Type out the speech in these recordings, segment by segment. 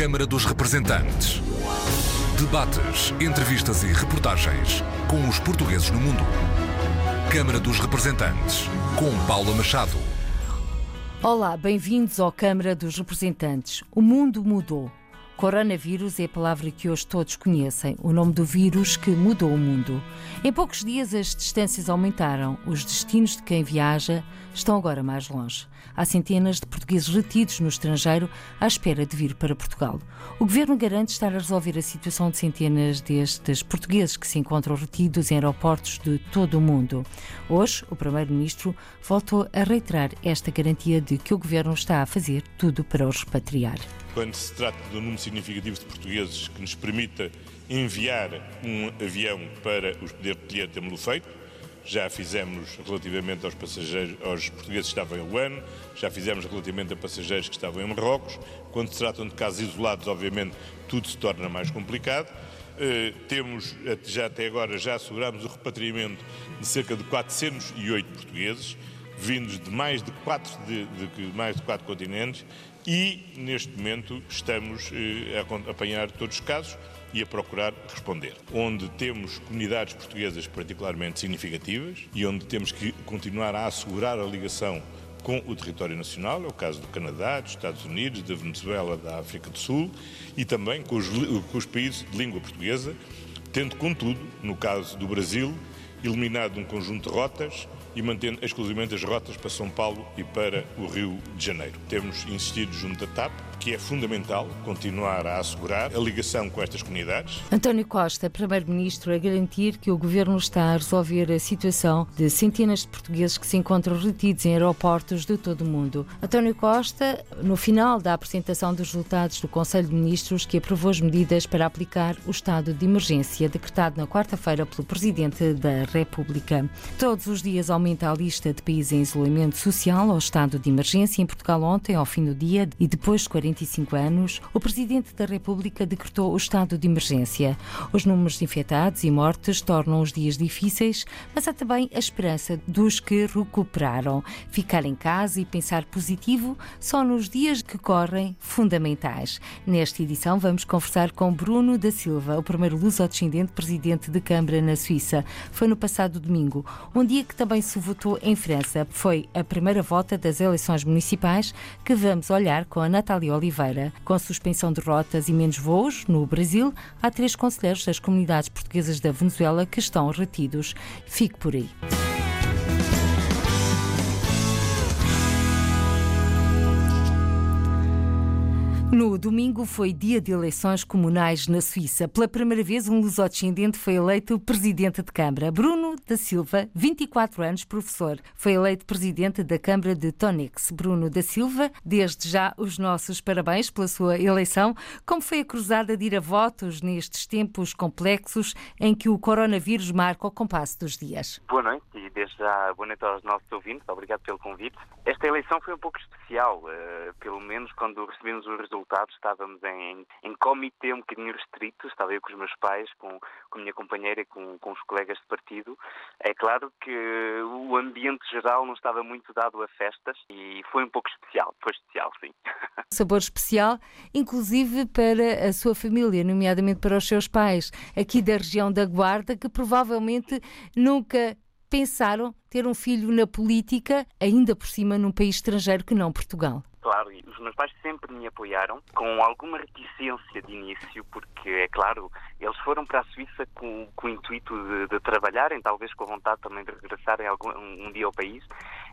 Câmara dos Representantes. Debates, entrevistas e reportagens com os portugueses no mundo. Câmara dos Representantes, com Paula Machado. Olá, bem-vindos ao Câmara dos Representantes. O mundo mudou. Coronavírus é a palavra que hoje todos conhecem, o nome do vírus que mudou o mundo. Em poucos dias as distâncias aumentaram, os destinos de quem viaja estão agora mais longe. Há centenas de portugueses retidos no estrangeiro à espera de vir para Portugal. O governo garante estar a resolver a situação de centenas destes portugueses que se encontram retidos em aeroportos de todo o mundo. Hoje, o primeiro-ministro voltou a reiterar esta garantia de que o governo está a fazer tudo para os repatriar quando se trata de um número significativo de portugueses que nos permita enviar um avião para os poder poder temos-lo feito. Já fizemos relativamente aos passageiros, aos portugueses que estavam em Luano, já fizemos relativamente a passageiros que estavam em Marrocos. Quando se tratam de casos isolados, obviamente, tudo se torna mais complicado. Uh, temos, já até agora, já asseguramos o repatriamento de cerca de 408 portugueses, vindos de mais de quatro, de, de, mais de quatro continentes e, neste momento, estamos eh, a apanhar todos os casos e a procurar responder. Onde temos comunidades portuguesas particularmente significativas e onde temos que continuar a assegurar a ligação com o território nacional, é o caso do Canadá, dos Estados Unidos, da Venezuela, da África do Sul e também com os, com os países de língua portuguesa, tendo, contudo, no caso do Brasil, eliminado um conjunto de rotas e mantendo exclusivamente as rotas para São Paulo e para o Rio de Janeiro. Temos insistido junto da TAP que é fundamental continuar a assegurar a ligação com estas comunidades. António Costa, Primeiro-Ministro, a garantir que o Governo está a resolver a situação de centenas de portugueses que se encontram retidos em aeroportos de todo o mundo. António Costa, no final da apresentação dos resultados do Conselho de Ministros que aprovou as medidas para aplicar o estado de emergência decretado na quarta-feira pelo Presidente da República. Todos os dias aumenta a lista de países em isolamento social ao estado de emergência. Em Portugal ontem, ao fim do dia, e depois de 40 45 anos, o Presidente da República decretou o estado de emergência. Os números de infectados e mortes tornam os dias difíceis, mas há também a esperança dos que recuperaram. Ficar em casa e pensar positivo são nos dias que correm fundamentais. Nesta edição vamos conversar com Bruno da Silva, o primeiro luso-descendente presidente de Câmara na Suíça. Foi no passado domingo, um dia que também se votou em França. Foi a primeira volta das eleições municipais que vamos olhar com a Natália Oliveira. Com suspensão de rotas e menos voos no Brasil, há três conselheiros das comunidades portuguesas da Venezuela que estão retidos. Fique por aí. No domingo foi dia de eleições comunais na Suíça. Pela primeira vez, um lusodescendente foi eleito presidente de Câmara. Bruno da Silva, 24 anos, professor, foi eleito presidente da Câmara de Tonix. Bruno da Silva, desde já os nossos parabéns pela sua eleição. Como foi a cruzada de ir a votos nestes tempos complexos em que o coronavírus marca o compasso dos dias? Boa noite e desde já boa noite aos nossos ouvintes. Obrigado pelo convite. Esta eleição foi um pouco especial, uh, pelo menos quando recebemos os resultados estávamos em, em comitê um bocadinho restrito, estava eu com os meus pais, com, com a minha companheira e com, com os colegas de partido. É claro que o ambiente geral não estava muito dado a festas e foi um pouco especial, foi especial, sim. Sabor especial, inclusive para a sua família, nomeadamente para os seus pais, aqui da região da Guarda, que provavelmente nunca pensaram ter um filho na política, ainda por cima num país estrangeiro que não Portugal. Claro, os meus pais sempre me apoiaram, com alguma reticência de início, porque, é claro, eles foram para a Suíça com, com o intuito de, de, trabalharem, talvez com a vontade também de regressarem algum, um dia ao país,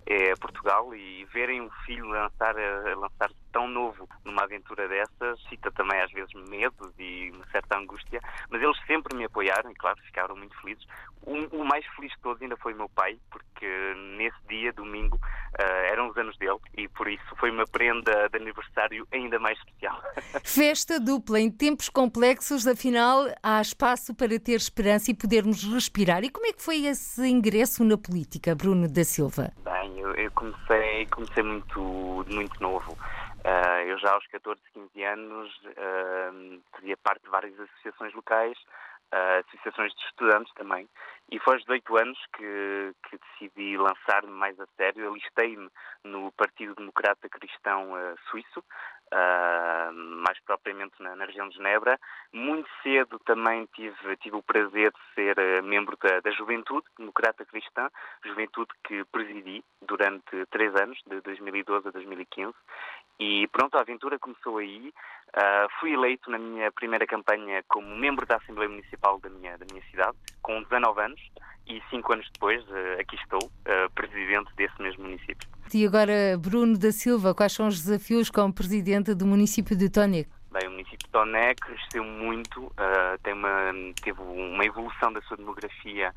é, Portugal, e verem um filho lançar, lançar tão novo numa aventura dessas, cita também às vezes medo e uma certa angústia, mas eles sempre me apoiaram e, claro, ficaram muito felizes. O, o mais feliz de todos ainda foi o meu pai, porque nesse dia, domingo, uh, eram os anos dele e por isso foi uma prenda de aniversário ainda mais especial. Festa dupla em tempos complexos, afinal há espaço para ter esperança e podermos respirar. E como é que foi esse ingresso na política, Bruno da Silva? Bem, eu, eu comecei, comecei muito, muito novo. Uh, eu já aos 14, 15 anos uh, fazia parte de várias associações locais, uh, associações de estudantes também, e foi aos 18 anos que, que decidi lançar-me mais a sério. Alistei-me no Partido Democrata Cristão Suíço, mais propriamente na, na, região de Genebra. Muito cedo também tive, tive o prazer de ser uh, membro da, da Juventude Democrata Cristã, juventude que presidi durante três anos, de 2012 a 2015. E pronto, a aventura começou aí. Uh, fui eleito na minha primeira campanha como membro da Assembleia Municipal da minha, da minha cidade, com 19 anos, e cinco anos depois uh, aqui estou, uh, presidente desse mesmo município. E agora, Bruno da Silva, quais são os desafios como presidente do município de Tónico? Bem, o município de Toné cresceu muito, uh, tem uma, teve uma evolução da sua demografia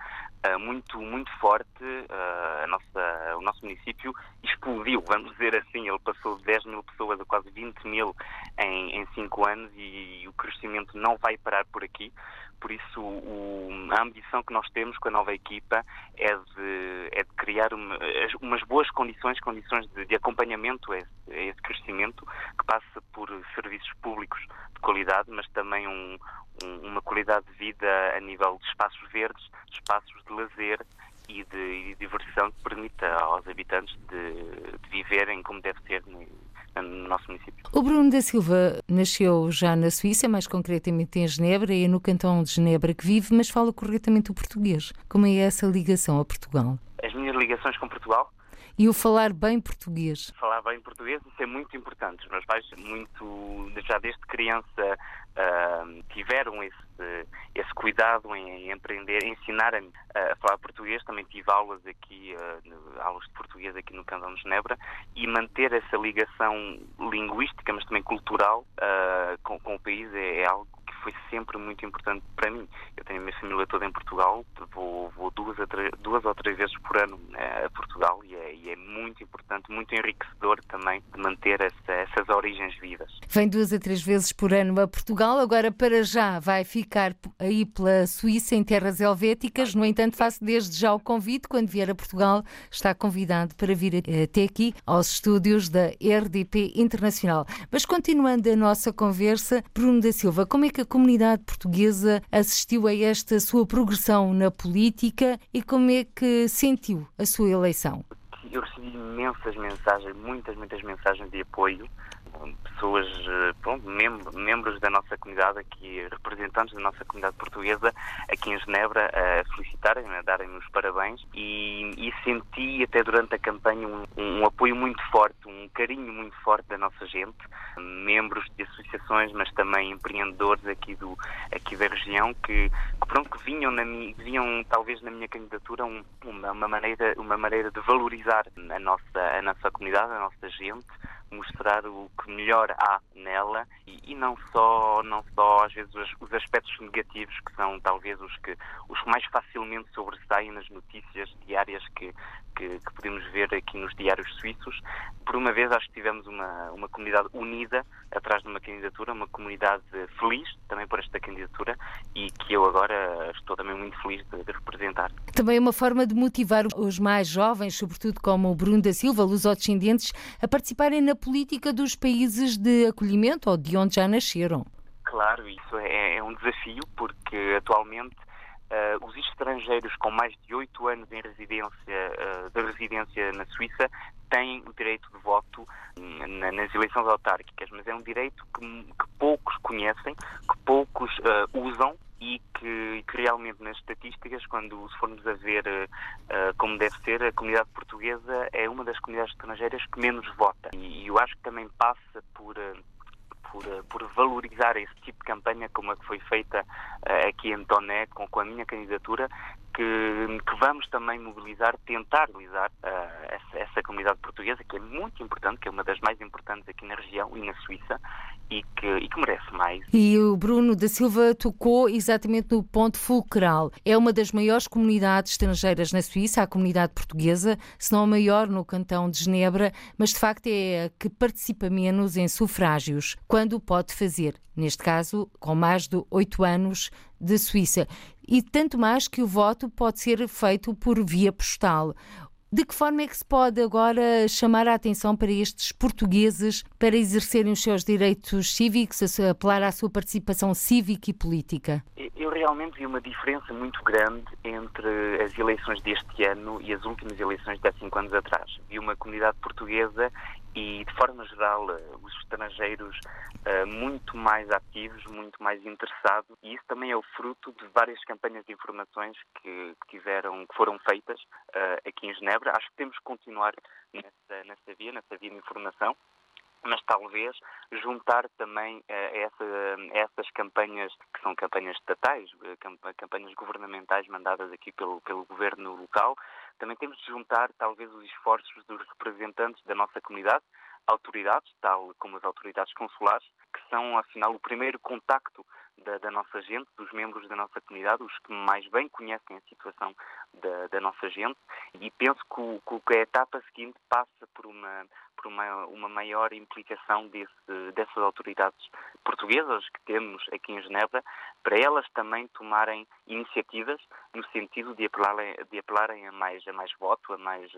uh, muito, muito forte. Uh, nossa, o nosso município explodiu, vamos dizer assim. Ele passou de 10 mil pessoas a quase 20 mil em, em 5 anos e, e o crescimento não vai parar por aqui. Por isso, o, a ambição que nós temos com a nova equipa é de, é de criar uma, umas boas condições, condições de, de acompanhamento a esse, a esse, crescimento, que passa por serviços públicos de qualidade, mas também um, um, uma qualidade de vida a nível de espaços verdes, de espaços de lazer e de, e diversão que permita aos habitantes de, de viverem como deve ser no nosso município. O Bruno da Silva nasceu já na Suíça, mais concretamente em Genebra, e é no cantão de Genebra que vive, mas fala corretamente o português. Como é essa ligação a Portugal? As minhas ligações com Portugal? E o falar bem português? Falar bem português, isso é muito importante. Os meus pais, muito, já desde criança, uh, tiveram esse, esse cuidado em, aprender, ensinar-me a falar português. Também tive aulas aqui, uh, aulas de português aqui no Cantão de Genebra e manter essa ligação linguística, mas também cultural uh, com, com, o país é, é algo foi sempre muito importante para mim. Eu tenho a minha família toda em Portugal, vou, vou duas, duas ou três vezes por ano né, a Portugal e é, e é, muito importante, muito enriquecedor também de manter essa, essas origens vivas. Vem duas a três vezes por ano a Portugal, agora para já vai ficar aí pela Suíça, em terras helvéticas. No entanto, faço desde já o convite, quando vier a Portugal, está convidado para vir até aqui aos estúdios da RDP Internacional. Mas continuando a nossa conversa, Bruno da Silva, como é que comunidade portuguesa assistiu a esta sua progressão na política e como é que sentiu a sua eleição? Eu recebi imensas mensagens, muitas, muitas mensagens de apoio pessoas, eh, pronto, membros da nossa comunidade aqui, representantes da nossa comunidade portuguesa aqui em Genebra a felicitarem, a darem-me os parabéns. E, e, senti até durante a campanha um, um, apoio muito forte, um carinho muito forte da nossa gente, membros de associações, mas também empreendedores aqui, do, aqui da região que, que pronto, que vinham, na vinham talvez na minha candidatura um, uma, uma, maneira, uma maneira de valorizar a nossa, a nossa comunidade, a nossa gente, mostrar o que melhor há nela e, e, não só não só às vezes os, os, aspectos negativos que são talvez os que os mais facilmente sobressaem nas notícias diárias que, que, que podemos ver aqui nos diários suíços. Por uma vez acho que tivemos uma uma comunidade unida atrás de uma candidatura uma comunidade feliz também por esta candidatura e que eu agora estou também muito feliz de, de representar. Também uma forma de motivar os mais jovens sobretudo como o Bruno da Silva lusodescendentes a participarem na política dos países de acolhimento ou de onde já nasceram. Claro, isso é, é um desafio, porque atualmente uh, os estrangeiros com mais de oito anos em residência, uh, de residência na Suíça têm o direito de voto na, nas eleições autárquicas, mas é um direito que, que poucos conhecem, que poucos uh, usam e que, que, realmente nas estatísticas, quando se formos a ver uh, como deve ser, a comunidade portuguesa é uma das comunidades estrangeiras que menos vota. E, e eu acho que também passa por. Uh, por, por, valorizar esse tipo de campanha como a que foi feita uh, aqui em Toné com, com, a minha candidatura, que, que, vamos também mobilizar, tentar mobilizar uh, essa, essa, comunidade portuguesa, que é muito importante, que é uma das mais importantes aqui na região e na Suíça, e que, e que merece mais. E o Bruno da Silva tocou exatamente no ponto fulcral. É uma das maiores comunidades estrangeiras na Suíça, a comunidade portuguesa, se não a maior no cantão de Genebra, mas de facto é a que participa menos em sufrágios, quando pode fazer. Neste caso, com mais de oito anos de Suíça. E tanto mais que o voto pode ser feito por via postal. De que forma é que se pode agora chamar a atenção para estes portugueses para exercerem os seus direitos cívicos, apelar à sua participação cívica e política? Realmente vi uma diferença muito grande entre as eleições deste ano e as últimas eleições de há cinco anos atrás. Vi uma comunidade portuguesa e, de forma geral, os estrangeiros muito mais ativos, muito mais interessados, e isso também é o fruto de várias campanhas de informações que, que tiveram, que foram feitas aqui em Genebra. Acho que temos que continuar nessa, nessa via, nessa via de informação mas talvez juntar também eh, essa, essas campanhas, que são campanhas estatais, eh, campanhas governamentais mandadas aqui pelo, pelo governo local, também temos de juntar talvez os esforços dos representantes da nossa comunidade, autoridades, tal como as autoridades consulares, que são, afinal, o primeiro contacto da, da, nossa gente, dos membros da nossa comunidade, os que mais bem conhecem a situação da, da nossa gente, e penso que, o, que a etapa seguinte passa por uma, por uma, uma maior implicação desse, dessas autoridades portuguesas que temos aqui em Genebra, para elas também tomarem iniciativas no sentido de apelarem, de apelarem a, mais, a mais voto, a mais,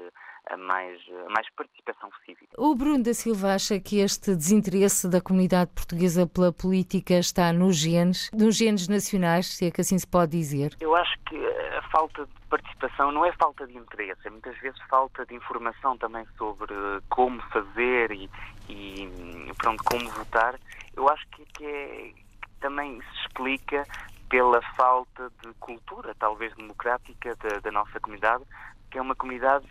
a, mais, a mais participação cívica. O Bruno da Silva acha que este desinteresse da comunidade portuguesa pela política está nos genes, nos genes nacionais, se é que assim se pode dizer? Eu acho que a falta de participação não é falta de interesse, é muitas vezes falta de informação também sobre como fazer e, e pronto, como votar. Eu acho que, que, é, que também se explica pela falta de cultura, talvez democrática, da, da nossa comunidade, que é uma comunidade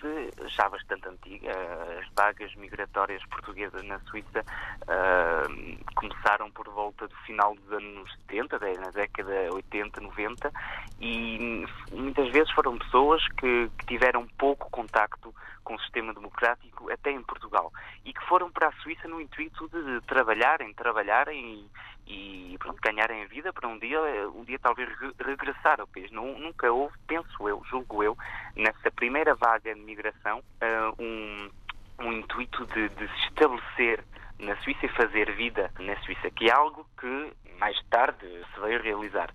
já bastante antiga. As vagas migratórias portuguesas na Suíça uh, começaram por volta do final dos anos 70, na década 80, 90, e muitas vezes foram pessoas que, que tiveram pouco contacto com o sistema democrático, até em Portugal, e que foram para a Suíça no intuito de trabalharem, trabalharem e, e pronto, ganharem a vida para um dia, um dia talvez regressar ao país. Nunca houve, penso eu, julgo eu, nessa primeira vaga de migração, uh, um, um intuito de, de se estabelecer na Suíça e fazer vida na Suíça, que é algo que mais tarde se veio realizar.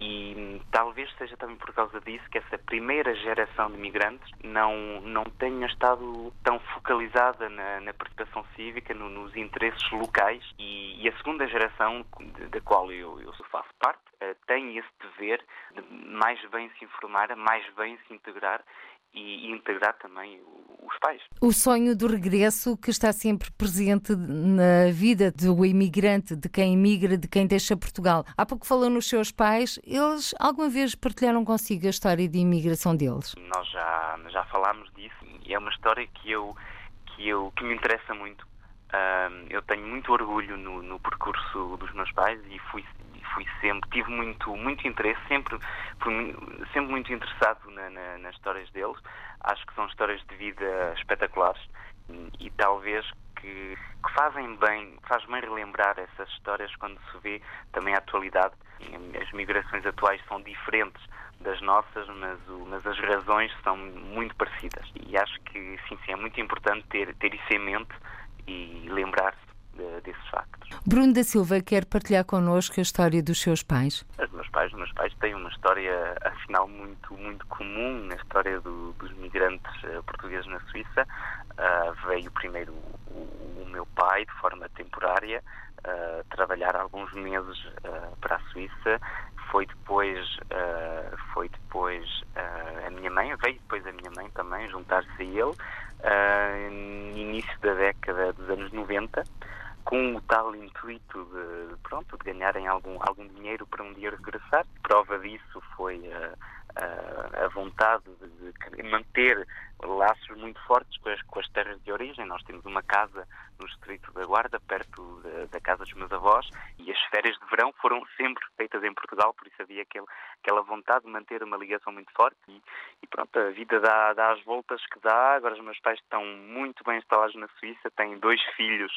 E talvez seja também por causa disso que essa primeira geração de migrantes não, não tenha estado tão focalizada na, na participação cívica, no, nos interesses locais. E, e, a segunda geração, da qual eu, eu faço parte, uh, tem esse dever de mais bem se informar, mais bem se integrar e, integrar também os pais. O sonho do regresso que está sempre presente na vida do imigrante, de quem imigra, de quem deixa Portugal. Há pouco falou nos seus pais, eles alguma vez partilharam consigo a história de imigração deles? Nós já, já falámos disso e é uma história que eu que, eu, que me interessa muito. Uh, eu tenho muito orgulho no, no percurso dos meus pais e fui fui sempre, tive muito, muito interesse, sempre, sempre muito interessado na, na, nas histórias deles. Acho que são histórias de vida espetaculares e, e talvez que, que, fazem bem, faz bem relembrar essas histórias quando se vê também a atualidade. As migrações atuais são diferentes das nossas, mas, o, mas as razões são muito parecidas. E acho que sim, sim, é muito importante ter, ter isso em mente e lembrar-se de, desses factos. Bruno da Silva quer partilhar connosco a história dos seus pais? Os meus pais, os meus pais têm uma história, afinal, muito, muito comum na história do, dos migrantes uh, portugueses na Suíça. Uh, veio primeiro o, o, meu pai, de forma temporária, uh, trabalhar alguns meses para a Suíça. Foi depois, foi depois a minha mãe, veio depois a minha mãe também juntar-se a ele, no início da década dos anos 90 com o tal intuito de, pronto, de ganharem algum, algum dinheiro para um dia regressar. Prova disso foi a, a, a vontade de, de, manter laços muito fortes com as, com as, terras de origem. Nós temos uma casa no Distrito da Guarda, perto da, da, casa dos meus avós, e as férias de verão foram sempre feitas em Portugal, por isso havia aquele, aquela vontade de manter uma ligação muito forte. E, e pronto, a vida dá, dá, as voltas que dá. Agora os meus pais estão muito bem instalados na Suíça, têm dois filhos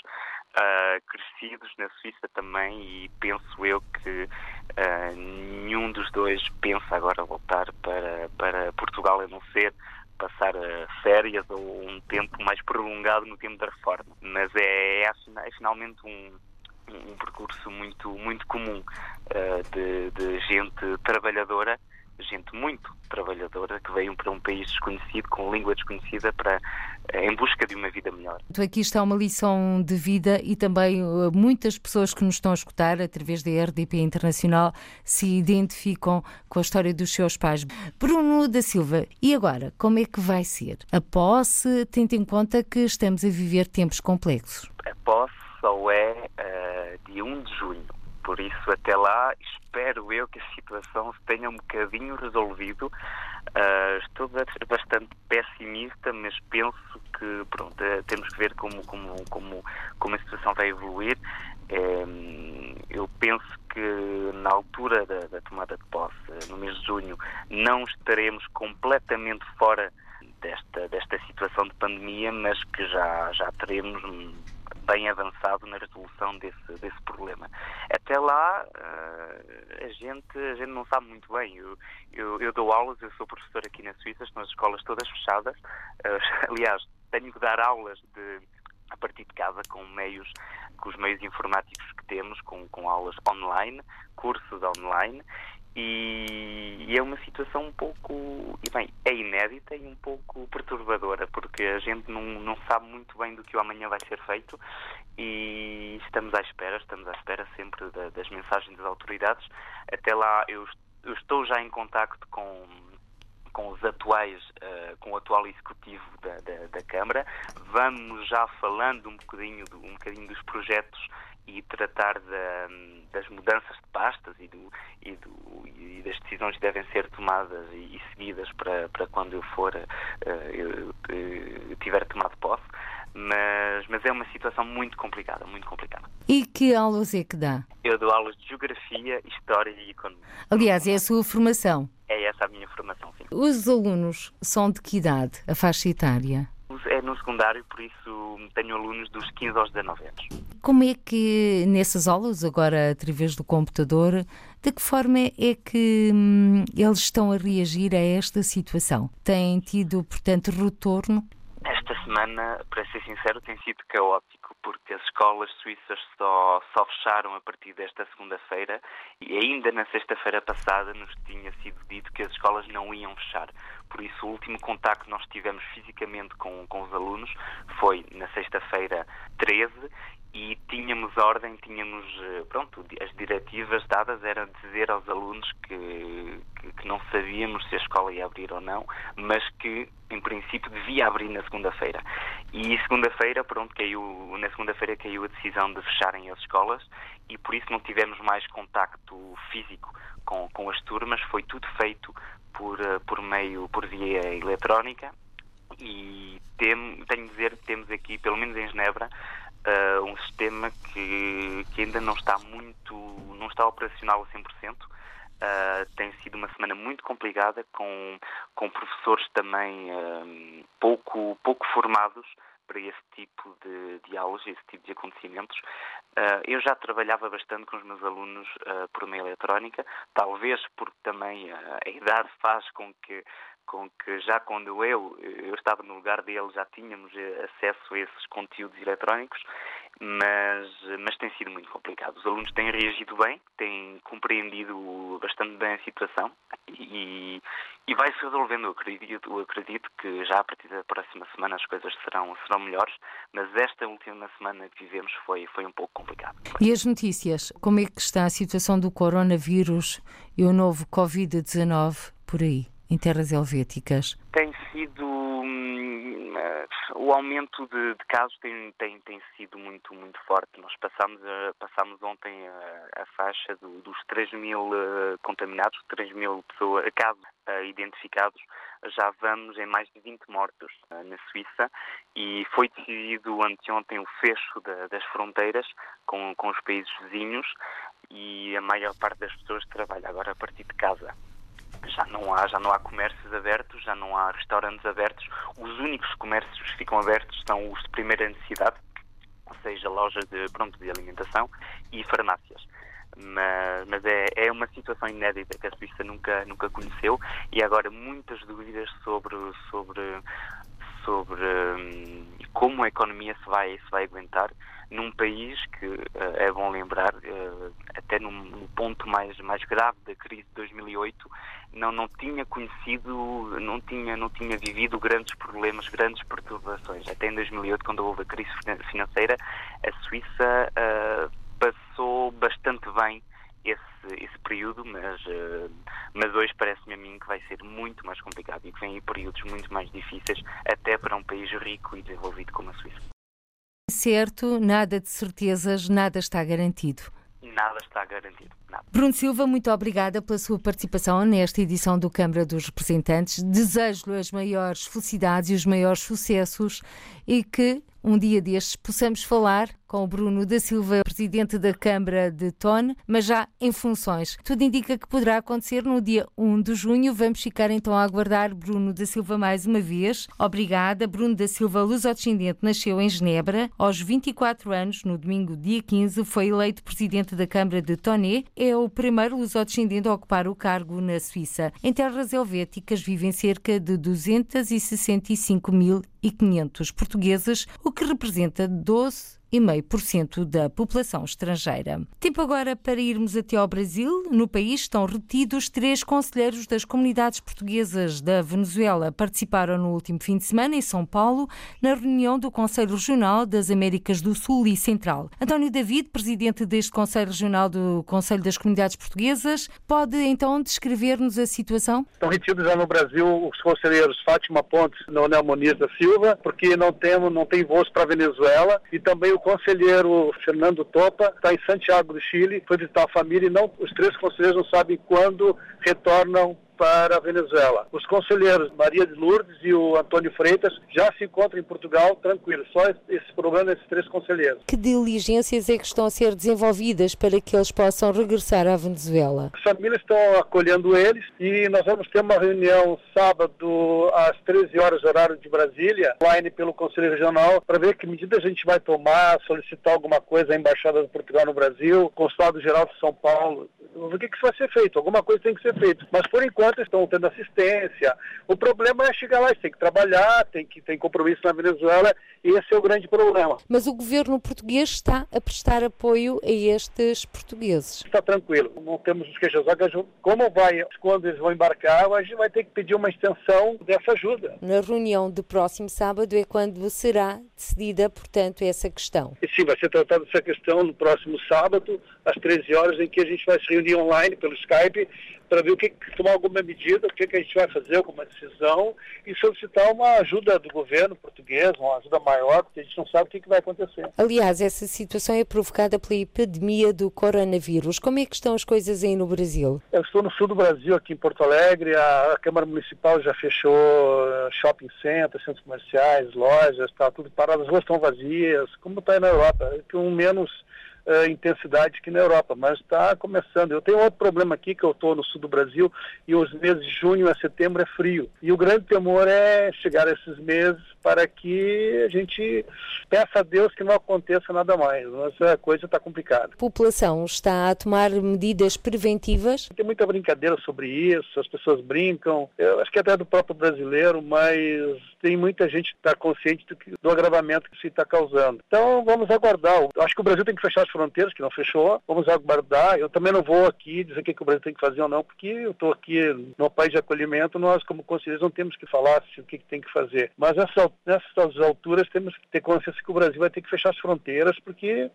uh, crescidos na Suíça também, e penso eu que uh, nenhum dos dois pensa agora voltar para, para Portugal, a não ser passar férias ou um tempo mais prolongado no tempo da reforma. Mas é, é, é finalmente um, um percurso muito, muito comum uh, de, de, gente trabalhadora gente muito trabalhadora que veio para um país desconhecido, com língua desconhecida, para, eh, em busca de uma vida melhor. Então aqui está uma lição de vida e também eh, muitas pessoas que nos estão a escutar através da RDP Internacional se identificam com a história dos seus pais. Bruno da Silva, e agora, como é que vai ser? A posse, tendo em conta que estamos a viver tempos complexos. A posse só é uh, dia 1 de junho por isso, até lá, espero eu que a situação se tenha um bocadinho resolvido. Uh, estou bastante pessimista, mas penso que pronto, eh, temos que ver como, como, como, como a situação vai evoluir. Um, eu penso que na altura da, da, tomada de posse, no mês de junho, não estaremos completamente fora desta, desta situação de pandemia, mas que já, já teremos bem avançado na resolução desse, desse problema. Até lá, uh, a, gente, a gente não sabe muito bem. Eu, eu, eu, dou aulas, eu sou professor aqui na Suíça, estão as escolas todas fechadas. Uh, aliás, tenho que dar aulas de, a partir de casa com meios, com os meios informáticos que temos, com, com aulas online, cursos online, e, e, é uma situação um pouco, e bem, é inédita e um pouco perturbadora, porque a gente não, não sabe muito bem do que o amanhã vai ser feito e estamos à espera, estamos à espera sempre da, das mensagens das autoridades. Até lá eu, eu estou já em contacto com com os atuais, uh, com o atual executivo da, da, da, Câmara. Vamos já falando um bocadinho, do, um bocadinho dos projetos e tratar da, das mudanças de pastas e, do, e, do, e, das decisões que devem ser tomadas e, e seguidas para, para quando eu for uh, eu, eu tiver tomado posse. Mas, mas é uma situação muito complicada, muito complicada. E que aulas é que dá? Eu dou aulas de Geografia, História e Economia. Aliás, é a sua formação? É essa a minha formação, sim. Os alunos são de que idade, a faixa etária? É no secundário, por isso tenho alunos dos 15 aos 19 anos. Como é que nessas aulas, agora através do computador, de que forma é que hum, eles estão a reagir a esta situação? Têm tido, portanto, retorno? Esta semana, para ser sincero, tem sido caótico, porque as escolas suíças só, só fecharam a partir desta segunda-feira e ainda na sexta-feira passada nos tinha sido dito que as escolas não iam fechar. Por isso, o último contacto que nós tivemos fisicamente com, com os alunos foi na sexta-feira 13 e tínhamos ordem, tínhamos, eh, pronto, as diretivas dadas era dizer aos alunos que, que, que, não sabíamos se a escola ia abrir ou não, mas que, em princípio, devia abrir na segunda-feira. E segunda-feira, pronto, caiu, na segunda-feira caiu a decisão de fecharem as escolas e por isso não tivemos mais contacto físico com, com as turmas, foi tudo feito por, eh, por meio, por via eletrónica e tem, tenho de dizer que temos aqui, pelo menos em Genebra, uh, um sistema que, que ainda não está muito, não está operacional a 100%. Uh, eh, tem sido uma semana muito complicada com, com professores também uh, pouco, pouco formados para esse tipo de, aulas, esse tipo de acontecimentos. Uh, eu já trabalhava bastante com os meus alunos uh, por meio eletrónica, talvez porque também a idade faz com que com que já quando eu, eu estava no lugar dele já tínhamos acesso a esses conteúdos eletrónicos, mas, mas tem sido muito complicado. Os alunos têm reagido bem, têm compreendido bastante bem a situação e, e vai se resolvendo. Eu acredito, eu acredito que já a partir da próxima semana as coisas serão, serão melhores, mas esta última semana que vivemos foi, foi um pouco complicado. E as notícias? Como é que está a situação do coronavírus e o novo Covid-19 por aí? em terras helvéticas? Tem aumento de, de, casos tem, tem, tem sido muito, muito forte. Nós passamos, passamos ontem a, a faixa do, dos 3 mil uh, contaminados, 3 mil pessoas, casos uh, identificados. Já vamos em mais de 20 mortos uh, na Suíça e foi decidido anteontem o fecho da, das fronteiras com, com os países vizinhos e a maior parte das pessoas trabalha agora a partir de casa já não há, já não há comércios abertos, já não há restaurantes abertos. Os únicos comércios que ficam abertos são os de primeira necessidade, ou seja, lojas de, pronto, de alimentação e farmácias. Mas, mas é, é uma situação inédita que a Suíça nunca, nunca conheceu e agora muitas dúvidas sobre, sobre, sobre hum, como a economia se vai, se vai aguentar num país que, é bom lembrar, até no, no, ponto mais, mais grave da crise de 2008, não, não tinha conhecido, não tinha, não tinha vivido grandes problemas, grandes perturbações. Até em 2008, quando houve a crise financeira, a Suíça uh, passou bastante bem esse, esse período, mas, uh, mas hoje parece-me a mim que vai ser muito mais complicado e que vem aí períodos muito mais difíceis, até para um país rico e desenvolvido como a Suíça. Certo, nada de certezas, nada está garantido. Nada está garantido. Nada. Bruno Silva, muito obrigada pela sua participação nesta edição do Câmara dos Representantes. Desejo-lhe as maiores felicidades e os maiores sucessos e que um dia destes possamos falar com o Bruno da Silva, presidente da Câmara de Tone, mas já em funções. Tudo indica que poderá acontecer no dia 1 de junho. Vamos ficar então a aguardar Bruno da Silva mais uma vez. Obrigada. Bruno da Silva, luso-descendente, nasceu em Genebra. Aos 24 anos, no domingo, dia 15, foi eleito presidente da Câmara de Tone. É o primeiro luso-descendente a ocupar o cargo na Suíça. Em terras helvéticas vivem cerca de 265.500 portugueses, o que representa 12 2,5% da população estrangeira. Tempo agora para irmos até ao Brasil. No país estão retidos três conselheiros das comunidades portuguesas da Venezuela. Participaram no último fim de semana em São Paulo, na reunião do Conselho Regional das Américas do Sul e Central. António David, presidente deste Conselho Regional do Conselho das Comunidades Portuguesas, pode então descrever-nos a situação? Estão retidos já no Brasil os conselheiros Fátima Pontes e Leonel Muniz da Silva, porque não, temos, não tem voos para a Venezuela, e também o conselheiro Fernando Topa está em Santiago do Chile, foi visitar a família e não, os três conselheiros não sabem quando retornam para a Venezuela. Os conselheiros Maria de Lourdes e o Antônio Freitas já se encontram em Portugal tranquilos. Só esse problema desses três conselheiros. Que diligências é que estão a ser desenvolvidas para que eles possam regressar à Venezuela? As famílias estão acolhendo eles e nós vamos ter uma reunião sábado às 13 horas horário de Brasília, online pelo Conselho Regional, para ver que medidas a gente vai tomar, solicitar alguma coisa à Embaixada de Portugal no Brasil, Consulado Geral de São Paulo. O que, que vai ser feito? Alguma coisa tem que ser feita. Mas por enquanto estão tendo assistência. O problema é chegar lá, tem que trabalhar, tem que tem compromisso na Venezuela e esse é o grande problema. Mas o governo português está a prestar apoio a estes portugueses? Está tranquilo, não temos os queixos. Como vai, quando eles vão embarcar, a gente vai ter que pedir uma extensão dessa ajuda. Na reunião do próximo sábado é quando será decidida, portanto, essa questão. E sim, vai ser tratada essa questão no próximo sábado, às 13 horas, em que a gente vai se reunir online pelo Skype para ver o que, tomar alguma medida, o que, que a gente vai fazer, alguma decisão e solicitar uma ajuda do governo português, uma ajuda maior, porque a gente não sabe o que, que vai acontecer. Aliás, essa situação é provocada pela epidemia do coronavírus. Como é que estão as coisas aí no Brasil? Eu estou no sul do Brasil, aqui em Porto Alegre. A, Câmara Municipal já fechou uh, shopping centers, centros comerciais, lojas, está tudo parado, as ruas estão vazias, como está aí na Europa, com menos uh, intensidade que na Europa, mas está começando. Eu tenho outro problema aqui, que eu estou no sul do Brasil e os meses de junho a setembro é frio. E o grande temor é chegar a esses meses para que a gente peça a Deus que não aconteça nada mais. Mas a coisa está complicada. A população está a tomar medidas preventivas? Tem muita brincadeira sobre isso, as pessoas brincam. Eu acho que até do próprio brasileiro, mas tem muita gente que está consciente do, que, do agravamento que se está causando. Então vamos aguardar. Eu acho que o Brasil tem que fechar as fronteiras, que não fechou. Vamos aguardar. Eu também não vou aqui dizer o que, que o Brasil tem que fazer ou não, porque eu estou aqui no país de acolhimento, nós como conselheiros não temos que falar o que, que tem que fazer. Mas essa, nessas alturas temos que ter consciência que o Brasil vai ter que fechar as fronteiras, porque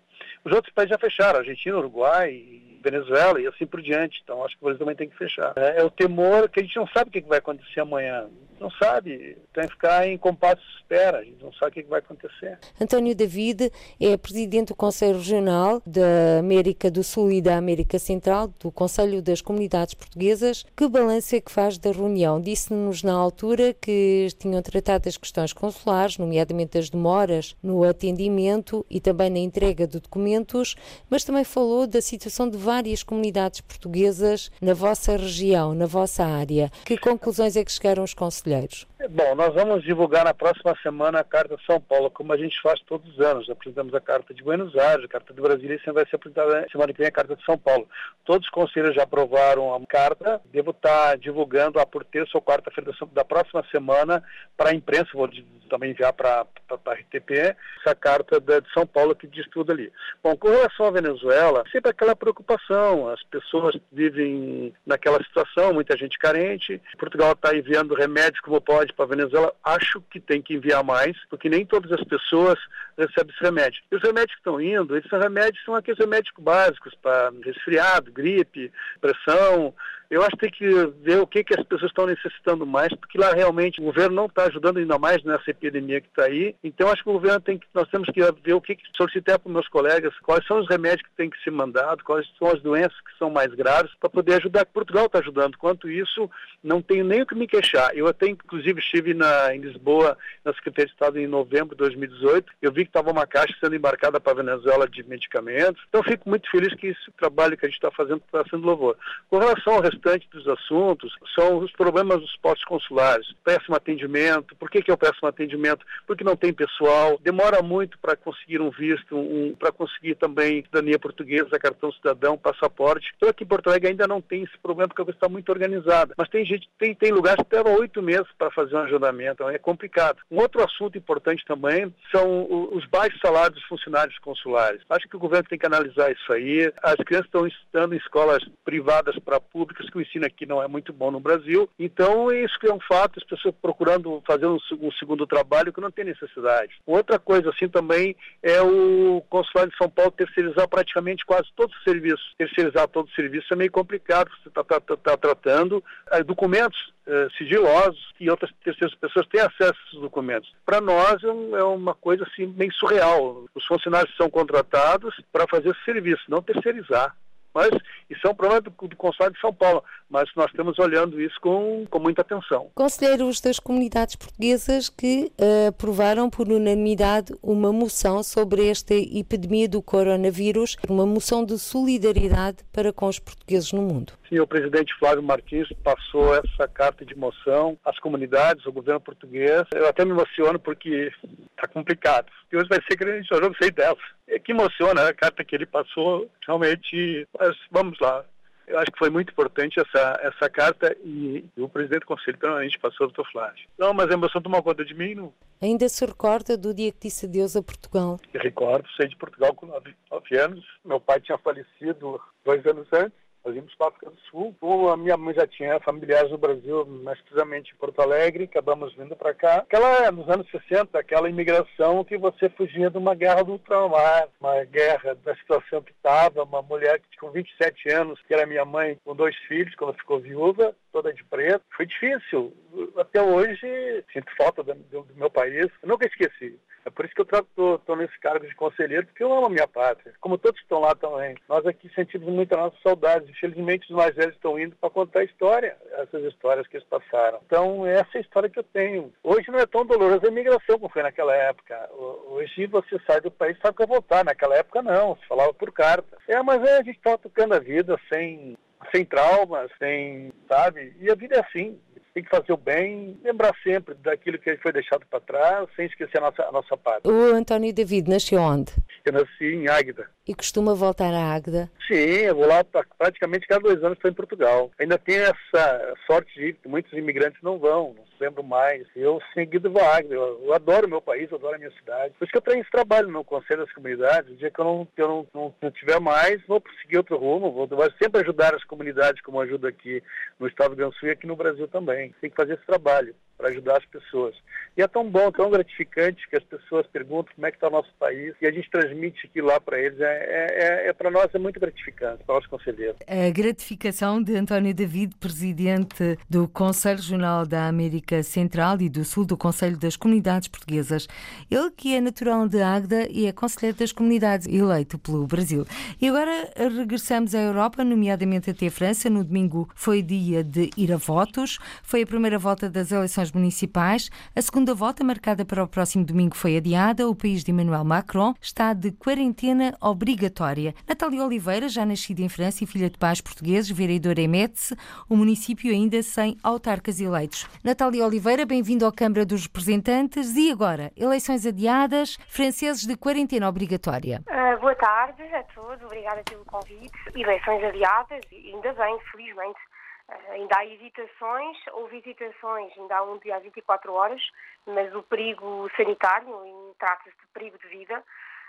os outros países já fecharam, Argentina, Uruguai, Venezuela e assim por diante. Então acho que o Brasil também tem que fechar. É, é o temor que a gente não sabe o que vai acontecer amanhã. Não sabe. Tem que ficar em compasso de espera. A gente não sabe o que vai acontecer. António David é presidente do Conselho Regional da América do Sul e da América Central, do Conselho das Comunidades Portuguesas. Que balanço é que faz da reunião? Disse-nos na altura que tinham tratado as questões consulares, nomeadamente as demoras no atendimento e também na entrega de documentos, mas também falou da situação de várias comunidades portuguesas na vossa região, na vossa área. Que conclusões é que chegaram os conselheiros? Bom, nós vamos divulgar na próxima semana a Carta de São Paulo, como a gente faz todos os anos. Apresentamos a Carta de Buenos Aires, a Carta de Brasília e vai ser apresentada semana que vem a Carta de São Paulo. Todos os conselheiros já aprovaram a carta, devo estar divulgando a por terça ou quarta-feira da próxima semana para a imprensa, vou também enviar para a RTP, essa carta de São Paulo que diz tudo ali. Bom, com relação à Venezuela, sempre aquela preocupação, as pessoas vivem naquela situação, muita gente carente, Portugal está enviando remédios como pode para a Venezuela, acho que tem que enviar mais, porque nem todas as pessoas recebem esse remédio. E os remédios que estão indo, esses remédios são aqueles remédios básicos para resfriado, gripe, pressão, eu acho que tem que ver o que, que as pessoas estão necessitando mais, porque lá realmente o governo não está ajudando ainda mais nessa epidemia que está aí. Então acho que o governo tem que, nós temos que ver o que, que solicitar para os meus colegas, quais são os remédios que têm que ser mandados, quais são as doenças que são mais graves, para poder ajudar. Portugal está ajudando. Quanto isso, não tenho nem o que me queixar. Eu até, inclusive, estive na, em Lisboa, na Secretaria de Estado, em novembro de 2018. Eu vi que estava uma caixa sendo embarcada para a Venezuela de medicamentos. Então fico muito feliz que esse trabalho que a gente está fazendo está sendo louvor. Com relação ao dos assuntos são os problemas dos postos consulares. Péssimo atendimento. Por que, que é o péssimo atendimento? Porque não tem pessoal, demora muito para conseguir um visto, um, para conseguir também cidadania portuguesa, cartão cidadão, passaporte. Então aqui em Porto Alegre ainda não tem esse problema porque a coisa está muito organizada. Mas tem gente, tem, tem lugares que levam oito meses para fazer um agendamento, então é complicado. Um outro assunto importante também são os baixos salários dos funcionários consulares. Acho que o governo tem que analisar isso aí. As crianças estão estudando em escolas privadas para públicas que o ensino aqui não é muito bom no Brasil. Então, isso é um fato, as pessoas procurando fazer um, um segundo trabalho que não tem necessidade. Outra coisa, assim, também é o Consulado de São Paulo terceirizar praticamente quase todos os serviços. Terceirizar todos os serviços é meio complicado, você está tá, tá, tá tratando é, documentos é, sigilosos e outras terceiras pessoas têm acesso a esses documentos. Para nós é, é uma coisa assim meio surreal. Os funcionários são contratados para fazer esse serviço, não terceirizar. Mas isso é um problema do, do Consulado de São Paulo, mas nós estamos olhando isso com, com muita atenção. Conselheiros das comunidades portuguesas que uh, aprovaram por unanimidade uma moção sobre esta epidemia do coronavírus, uma moção de solidariedade para com os portugueses no mundo. Sim, o presidente Flávio Martins passou essa carta de moção às comunidades, ao governo português. Eu até me emociono porque está complicado. E hoje vai ser grande, eu não sei dessa. É que emociona a carta que ele passou, realmente, mas vamos lá. Eu acho que foi muito importante essa, essa carta e, o presidente do Conselho Permanente passou, doutor Flávio. Não, mas a emoção tomou conta de mim. Não... Ainda se recorda do dia que disse adeus a Portugal? Eu recordo, saí de Portugal com nove, nove anos. Meu pai tinha falecido dois anos antes. Vimos para a África do Sul. A minha mãe já tinha familiares no Brasil, mais precisamente em Porto Alegre. Acabamos vindo para cá. Aquela, nos anos 60, aquela imigração que você fugia de uma guerra do ultramar, uma guerra da situação que estava. Uma mulher que com 27 anos, que era minha mãe, com dois filhos, quando ficou viúva, toda de preto. Foi difícil. Até hoje, sinto falta do, do, do meu país. Eu nunca esqueci. É por isso que eu estou nesse cargo de conselheiro, porque eu amo a minha pátria, como todos estão lá também. Nós aqui sentimos muito a nossa saudade. Infelizmente, os mais velhos estão indo para contar a história, essas histórias que eles passaram. Então, essa é a história que eu tenho. Hoje não é tão dolorosa a imigração como foi naquela época. Hoje você sai do país e sabe que vai voltar. Naquela época, não. Se falava por carta. É, mas é, a gente está tocando a vida sem sem traumas, sem, sabe? E a vida é assim tem que fazer o bem, lembrar sempre daquilo que foi deixado para trás, sem esquecer a nossa, a nossa pátria. O António David nasceu onde? Eu nasci em Águeda. E costuma voltar a Águeda? Sim, eu vou lá praticamente cada dois anos estou em Portugal. Ainda tem essa sorte de muitos imigrantes não vão, não se lembram mais. Eu seguido vou a Águeda. Eu, eu, adoro meu país, eu adoro a minha cidade. Por isso que eu tenho esse trabalho no Conselho das Comunidades. O dia que eu não, que eu não, não, não tiver mais, vou seguir outro rumo. Vou, vou sempre ajudar as comunidades como ajudo aqui no estado do Sul e aqui no Brasil também. Tem que fazer esse trabalho para ajudar as pessoas. E é tão bom, tão gratificante que as pessoas perguntam como é que está o nosso país e a gente transmite aquilo lá para eles. É, é, é, é para nós é muito gratificante, para nós conselheiros. A gratificação de António David, presidente do Conselho Regional da América Central e do Sul do Conselho das Comunidades Portuguesas. Ele que é natural de Águeda e é conselheiro das comunidades, eleito pelo Brasil. E agora regressamos à Europa, nomeadamente até a França. No domingo foi dia de ir a votos. Foi a primeira volta das eleições às municipais. A segunda volta, marcada para o próximo domingo, foi adiada. O país de Emmanuel Macron está de quarentena obrigatória. Natália Oliveira, já nascida em França e filha de pais portugueses, vereadora em Metz, o município ainda sem autarcas eleitos. Natália Oliveira, bem-vindo à Câmara dos Representantes. E agora, eleições adiadas, franceses de quarentena obrigatória. Uh, boa tarde a todos, obrigada pelo convite. Eleições adiadas, ainda bem, felizmente. Uh, ainda há hesitações, houve hesitações ainda há um dia às 24 horas, mas o perigo sanitário, trata-se de perigo de vida,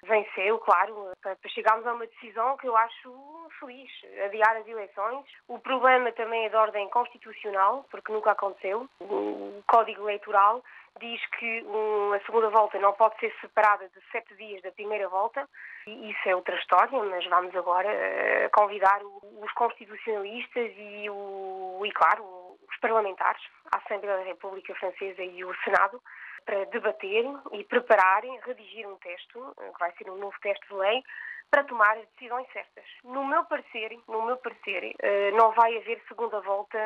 venceu, claro, para chegarmos a uma decisão que eu acho feliz, adiar as eleições. O problema também é de ordem constitucional, porque nunca aconteceu. O Código Eleitoral diz que a segunda volta não pode ser separada de sete dias da primeira volta, e isso é outra história, mas vamos agora eh, convidar os constitucionalistas e, o, e claro, os parlamentares, a Assembleia da República Francesa e o Senado, para debaterem e prepararem, redigir um texto, eh, que vai ser um novo texto de lei, para tomar as decisões certas. No meu parecer, no meu parecer, eh, não vai haver segunda volta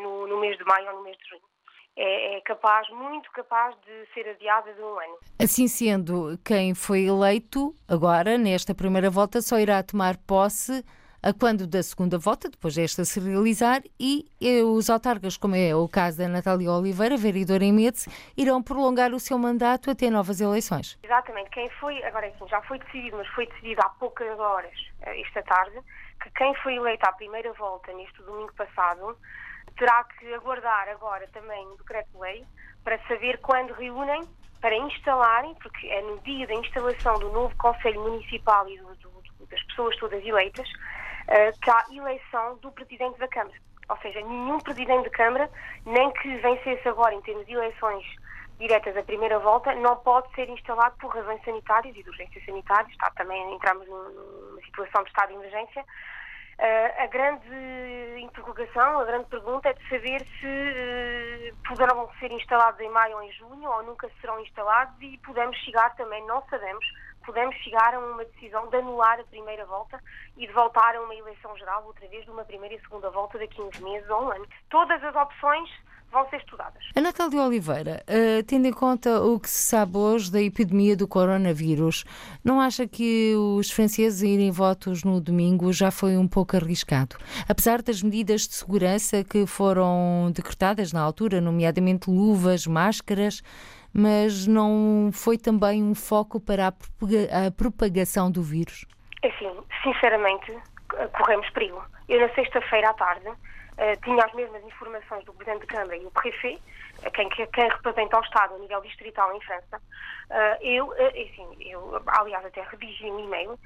no mês de maio ou no mês de junho é, é, capaz, muito capaz de ser adiada de um ano. Assim sendo, quem foi eleito agora, nesta primeira volta, só irá tomar posse a quando da segunda volta, depois desta se realizar, e os autarcas, como é o caso da Natália Oliveira, vereadora em Metz, irão prolongar o seu mandato até novas eleições. Exatamente. Quem foi, agora assim, já foi decidido, mas foi decidido há poucas horas, eh, esta tarde, que quem foi eleito à primeira volta, neste domingo passado, terá que aguardar agora também o decreto-lei para saber quando reúnem para instalarem, porque é no dia da instalação do novo Conselho Municipal e do, do, das pessoas todas eleitas, uh, que há eleição do Presidente da Câmara. Ou seja, nenhum Presidente de Câmara, nem que vencesse agora em termos de eleições diretas da primeira volta, não pode ser instalado por razões sanitárias e de urgência sanitária. Está também, entramos numa situação de estado de emergência, Uh, a grande interrogação, a grande pergunta é de saber se uh, poderão ser instalados em maio ou em junho ou nunca serão instalados e podemos chegar também, não sabemos, podemos chegar a uma decisão de anular a primeira volta e de voltar a uma eleição geral outra vez de uma primeira e segunda volta daqui a uns meses ou um ano. Todas as opções vão ser estudadas. A Natália Oliveira, uh, tendo em conta o que se sabe hoje da epidemia do coronavírus, não acha que os franceses irem votos no domingo já foi um pouco arriscado? Apesar das medidas de segurança que foram decretadas na altura, nomeadamente luvas, máscaras, mas não foi também um foco para a propagação do vírus? Assim, sinceramente, corremos perigo. Eu, na sexta-feira à tarde, uh, tinha as mesmas informações do Presidente de Câmara e o Prefet, uh, quem, quem representa o Estado a nível distrital em França. Uh, eu, assim, eu, aliás, até redigi um e-mail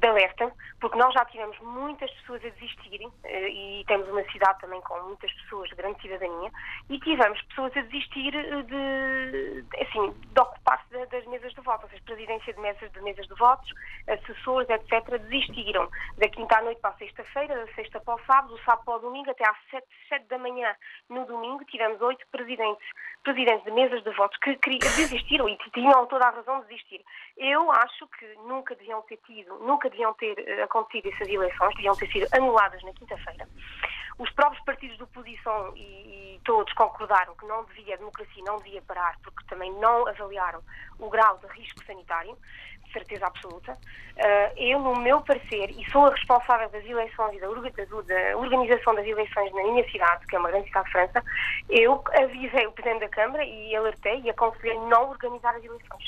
de alerta, porque nós já tivemos muitas pessoas a desistirem, e temos uma cidade também com muitas pessoas de grande cidadania, e tivemos pessoas a desistir de, assim, de ocupar-se das mesas de voto, ou seja, presidência de mesas de mesas de votos, assessores, etc., desistiram da quinta à noite para a sexta-feira, da sexta para o sábado, do sábado para o domingo, até às sete, sete da manhã no domingo, tivemos oito presidentes, presidentes de mesas de votos que desistiram e tinham toda a razão de desistir. Eu acho que nunca deviam ter tido, nunca deviam ter eh, acontecido essas eleições, deviam ter sido anuladas na quinta-feira. Os próprios partidos de oposição e, e, todos concordaram que não devia, a democracia não devia parar, porque também não avaliaram o grau de risco sanitário, de certeza absoluta. Uh, eu, no meu parecer, e sou a responsável das eleições e da, organização das eleições na minha cidade, que é uma grande cidade de França, eu avisei o Presidente da Câmara e alertei e aconselhei não organizar as eleições.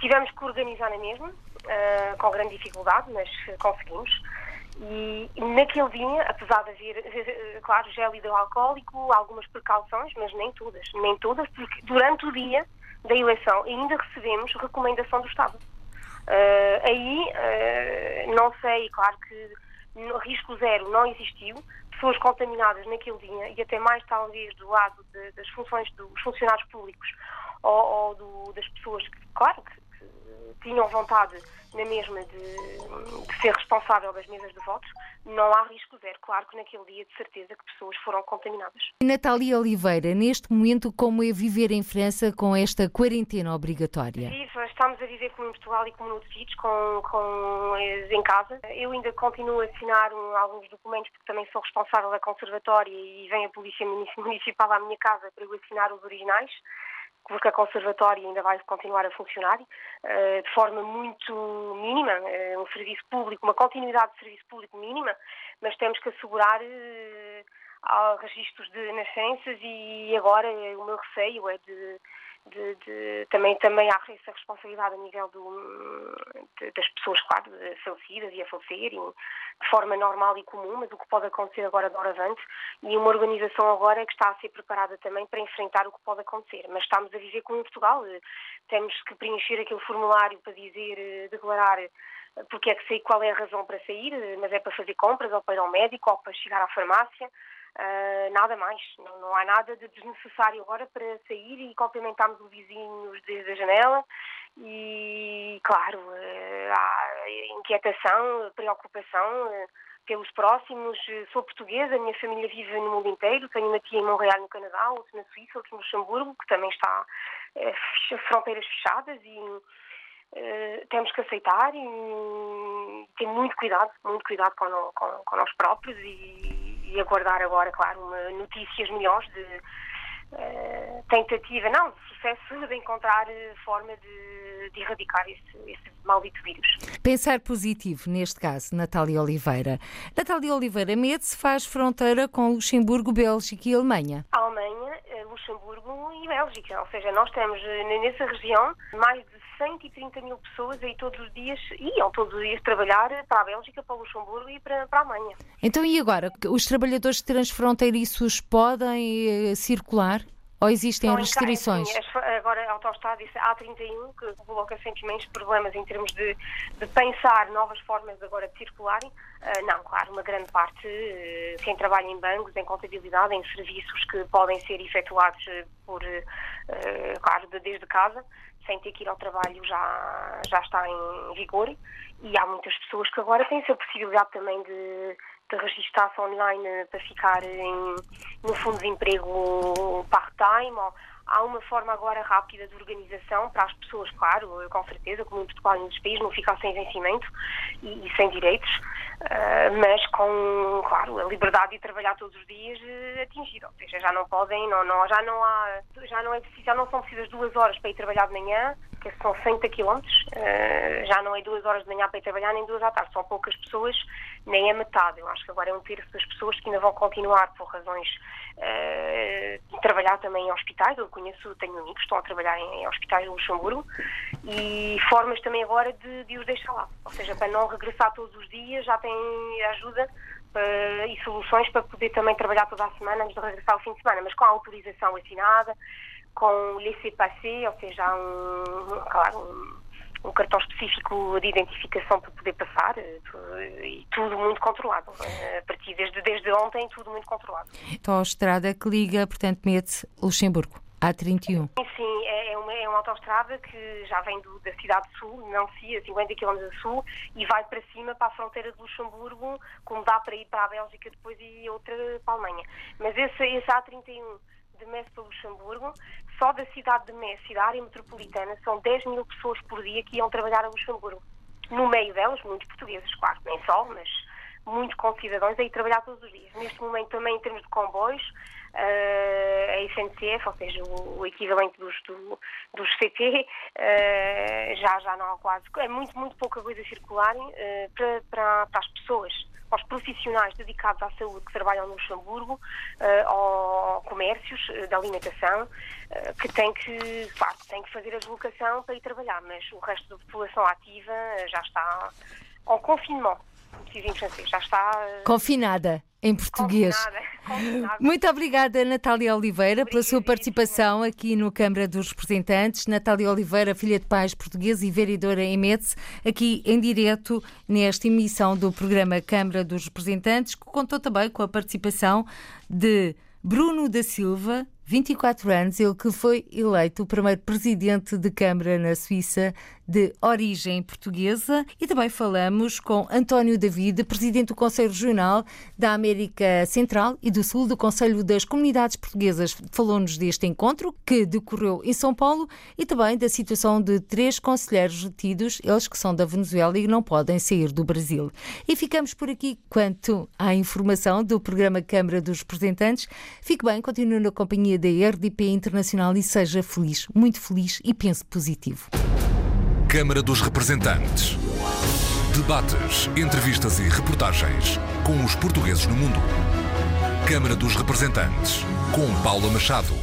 Tivemos que organizar na mesma, uh, com grande dificuldade, mas conseguimos. E naquele dia, apesar de haver, claro, gel hidroalcoólico, algumas precauções, mas nem todas, nem todas, porque durante o dia da eleição ainda recebemos recomendação do Estado. Uh, aí, uh, não sei, claro que no, risco zero não existiu, pessoas contaminadas naquele dia e até mais talvez do lado de, das funções dos funcionários públicos ou, ou do, das pessoas que, claro, que, tinham vontade na mesma de, de, ser responsável das mesas de votos, não há risco zero. Claro que naquele dia, de certeza, que pessoas foram contaminadas. Natália Oliveira, neste momento, como é viver em França com esta quarentena obrigatória? Viva, estamos a viver como em Portugal e como noutros sítios, com, com, em casa. Eu ainda continuo a assinar um, alguns documentos, porque também sou responsável da conservatória e vem a Polícia Municipal à minha casa para eu assinar os originais porque a conservatória ainda vai continuar a funcionar uh, de forma muito mínima, uh, um serviço público, uma continuidade de serviço público mínima, mas temos que assegurar uh, registros de nascenças e agora o meu receio é de de, de, também, também há essa responsabilidade a nível do, de, das pessoas, claro, falecidas e a falecerem de forma normal e comum, mas o que pode acontecer agora de avante e uma organização agora que está a ser preparada também para enfrentar o que pode acontecer. Mas estamos a viver como em Portugal, temos que preencher aquele formulário para dizer, declarar porque é que sei qual é a razão para sair, mas é para fazer compras ou para ir ao médico ou para chegar à farmácia. Uh, nada mais, não, não, há nada de desnecessário agora para sair e cumprimentarmos o vizinho desde a janela. E, claro, uh, há inquietação, preocupação uh, pelos próximos. Sou portuguesa, a minha família vive no mundo inteiro, tenho uma tia em Montreal, no Canadá, outra na Suíça, outra no Luxemburgo, que também está fronteiras fechadas e temos que aceitar e ter muito cuidado, muito cuidado com, com, com nós próprios e e aguardar agora, claro, uma, notícias melhores de uh, tentativa, não, de sucesso de encontrar eh, forma de, de erradicar esse, esse maldito vírus. Pensar positivo, neste caso, Natália Oliveira. Natália Oliveira, Metz faz fronteira com Luxemburgo, Bélgica e Alemanha. A Alemanha, eh, Luxemburgo e Bélgica, ou seja, nós temos nessa região mais de 130 mil pessoas aí todos os dias, iam todos os dias trabalhar para a Bélgica, para o Luxemburgo e para, para a Alemanha. Então, e agora? Os trabalhadores transfronteiriços podem uh, circular? Ou existem então, restrições? Sim, agora a autostrada disse A31, que coloca sempre imensos problemas em termos de, de pensar novas formas agora de circularem. Uh, não, claro, uma grande parte, uh, quem trabalha em bancos, em contabilidade, em serviços que podem ser efetuados por, uh, claro, desde casa, sem ter que ir ao trabalho já, já está em vigor. E há muitas pessoas que agora têm essa possibilidade também de, de registrar-se online para ficar em, no fundo de emprego part-time há uma forma agora rápida de organização para as pessoas, claro, com certeza, como em Portugal e nos países, não ficar sem vencimento e, e sem direitos, uh, mas com, claro, a liberdade de trabalhar todos os dias uh, atingida. Ou seja, já não podem, não, não, já não há, já não, é preciso, já não são precisas duas horas para ir trabalhar de manhã, que são 60 quilómetros, uh, já não é duas horas de manhã para ir trabalhar, nem duas à tarde. São poucas pessoas, nem é metade. Eu acho que agora é um terço das pessoas que ainda vão continuar por razões uh, de trabalhar também em hospitais. Eu conheço, tenho amigos que estão a trabalhar em, hospitais de Luxemburgo e formas também agora de, de os deixar lá. Ou seja, para não regressar todos os dias, já têm ajuda Uh, e soluções para poder também trabalhar toda a semana antes de regressar ao fim de semana, mas com a autorização assinada, com laissez-passer, ou seja, um, claro, um, um, cartão específico de identificação para poder passar eh, e tudo muito controlado. Eh, a partir desde, desde ontem, tudo muito controlado. Então, a estrada que liga, portanto, Metz, Luxemburgo. A31. Sim, sim é, é, uma, é uma autostrada que já vem do, da cidade de sul, não se a 50 km a sul, e vai para cima para a fronteira de Luxemburgo, como dá para ir para a Bélgica depois e outra para a Alemanha. Mas esse, esse A31 de Metz para Luxemburgo, só da cidade de Metz e da área metropolitana, são 10 mil pessoas por dia que iam trabalhar a Luxemburgo. No meio delas, muitos portugueses, claro, nem só, mas muitos concidadãos a ir trabalhar todos os dias. Neste momento, também em termos de comboios, uh, a SNCF, ou seja, o, equivalente dos, do, dos CT, eh, já, já não há quase. É muito, muito pouca coisa a circularem uh, para, para, para as pessoas aos profissionais dedicados à saúde que trabalham no Luxemburgo, uh, comércios uh, da alimentação, uh, que têm que, claro, têm que fazer a deslocação para ir trabalhar, mas o resto da população ativa já está ao confinement, francês, já está... Confinada em português. Muito obrigada, Natália Oliveira, pela sua participação aqui no Câmara dos Representantes. Natália Oliveira, filha de pais portugueses e vereadora em Metz, aqui em direto nesta emissão do programa Câmara dos Representantes, que contou também com a participação de Bruno da Silva, 24 anos, ele que foi eleito o primeiro presidente de Câmara na Suíça de origem portuguesa. E também falamos com António David, presidente do Conselho Regional da América Central e do Sul do Conselho das Comunidades Portuguesas. Falou-nos deste encontro que decorreu em São Paulo e também da situação de três conselheiros retidos, eles que são da Venezuela e não podem sair do Brasil. E ficamos por aqui quanto à informação do programa Câmara dos Representantes. Fique bem, continue na companhia da RDP Internacional e seja feliz, muito feliz e pense positivo. Câmara dos Representantes. Debates, entrevistas e reportagens com os portugueses no mundo. Câmara dos Representantes, com Paula Machado.